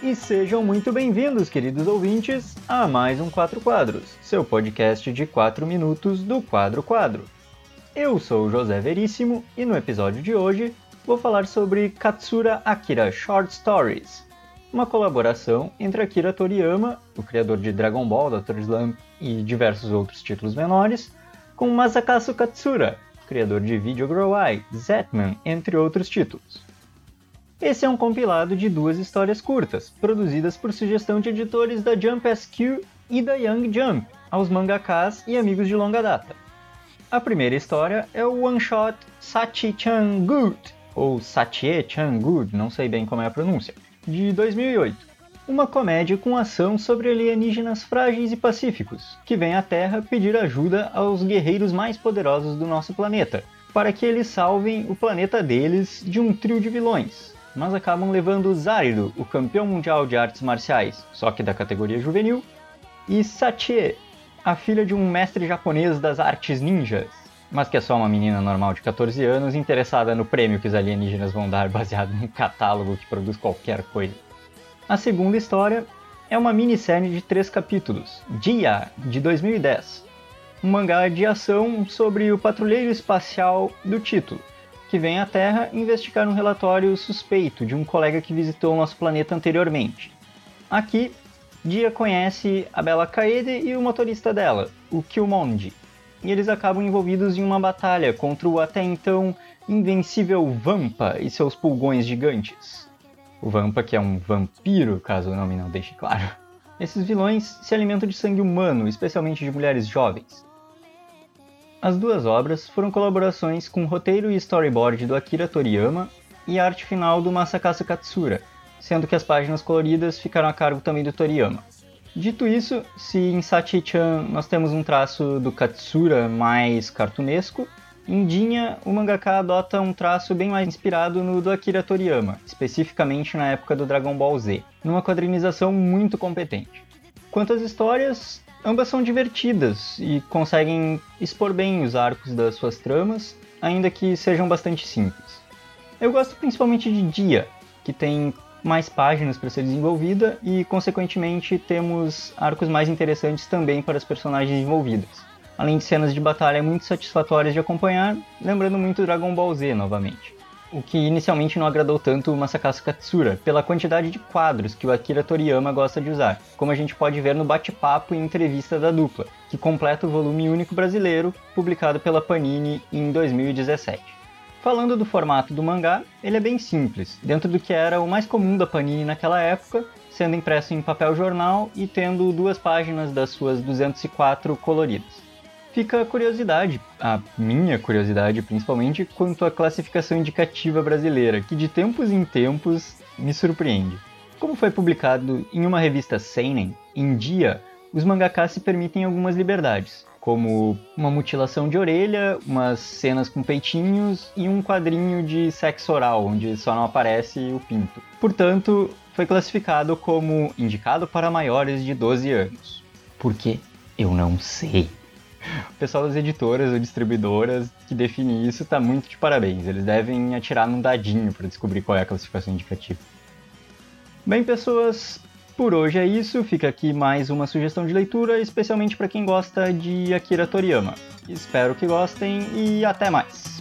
E sejam muito bem-vindos, queridos ouvintes, a mais um Quatro Quadros, seu podcast de 4 minutos do Quadro Quadro. Eu sou José Veríssimo e no episódio de hoje vou falar sobre Katsura Akira Short Stories, uma colaboração entre Akira Toriyama, o criador de Dragon Ball, Dr. Slump e diversos outros títulos menores, com Masakazu Katsura, criador de Video Grow Eye, Zetman, entre outros títulos. Esse é um compilado de duas histórias curtas, produzidas por sugestão de editores da Jump SQ e da Young Jump, aos mangakas e amigos de longa data. A primeira história é o one-shot Sachi-chan Good, ou Satie-chan Good, não sei bem como é a pronúncia, de 2008. Uma comédia com ação sobre alienígenas frágeis e pacíficos, que vem à Terra pedir ajuda aos guerreiros mais poderosos do nosso planeta, para que eles salvem o planeta deles de um trio de vilões, mas acabam levando Zarido, o campeão mundial de artes marciais, só que da categoria juvenil, e Satie, a filha de um mestre japonês das artes ninjas, mas que é só uma menina normal de 14 anos interessada no prêmio que os alienígenas vão dar baseado num catálogo que produz qualquer coisa. A segunda história é uma minissérie de três capítulos, Dia, de 2010, um mangá de ação sobre o patrulheiro espacial do título, que vem à Terra investigar um relatório suspeito de um colega que visitou nosso planeta anteriormente. Aqui, Dia conhece a Bela Kaede e o motorista dela, o Killmonger, e eles acabam envolvidos em uma batalha contra o até então invencível Vampa e seus pulgões gigantes. O Vampa, que é um vampiro, caso o nome não deixe claro. Esses vilões se alimentam de sangue humano, especialmente de mulheres jovens. As duas obras foram colaborações com roteiro e storyboard do Akira Toriyama e arte final do Masakazu Katsura, sendo que as páginas coloridas ficaram a cargo também do Toriyama. Dito isso, se em Sachi-chan nós temos um traço do Katsura mais cartunesco, em Dinha o mangaka adota um traço bem mais inspirado no do Akira Toriyama, especificamente na época do Dragon Ball Z, numa quadrinização muito competente. Quanto às histórias, ambas são divertidas e conseguem expor bem os arcos das suas tramas, ainda que sejam bastante simples. Eu gosto principalmente de Dia, que tem mais páginas para ser desenvolvida e, consequentemente, temos arcos mais interessantes também para as personagens envolvidas. Além de cenas de batalha muito satisfatórias de acompanhar, lembrando muito Dragon Ball Z novamente o que inicialmente não agradou tanto o Masakazu Katsura, pela quantidade de quadros que o Akira Toriyama gosta de usar, como a gente pode ver no bate-papo e entrevista da dupla, que completa o volume único brasileiro, publicado pela Panini em 2017. Falando do formato do mangá, ele é bem simples, dentro do que era o mais comum da Panini naquela época, sendo impresso em papel jornal e tendo duas páginas das suas 204 coloridas fica a curiosidade, a minha curiosidade principalmente, quanto à classificação indicativa brasileira, que de tempos em tempos me surpreende. Como foi publicado em uma revista Seinen, em dia, os mangakas se permitem algumas liberdades, como uma mutilação de orelha, umas cenas com peitinhos e um quadrinho de sexo oral, onde só não aparece o pinto. Portanto, foi classificado como indicado para maiores de 12 anos. Por quê? Eu não sei. O pessoal das editoras ou distribuidoras que define isso tá muito de parabéns. Eles devem atirar num dadinho para descobrir qual é a classificação indicativa. Bem, pessoas, por hoje é isso. Fica aqui mais uma sugestão de leitura, especialmente para quem gosta de Akira Toriyama. Espero que gostem e até mais!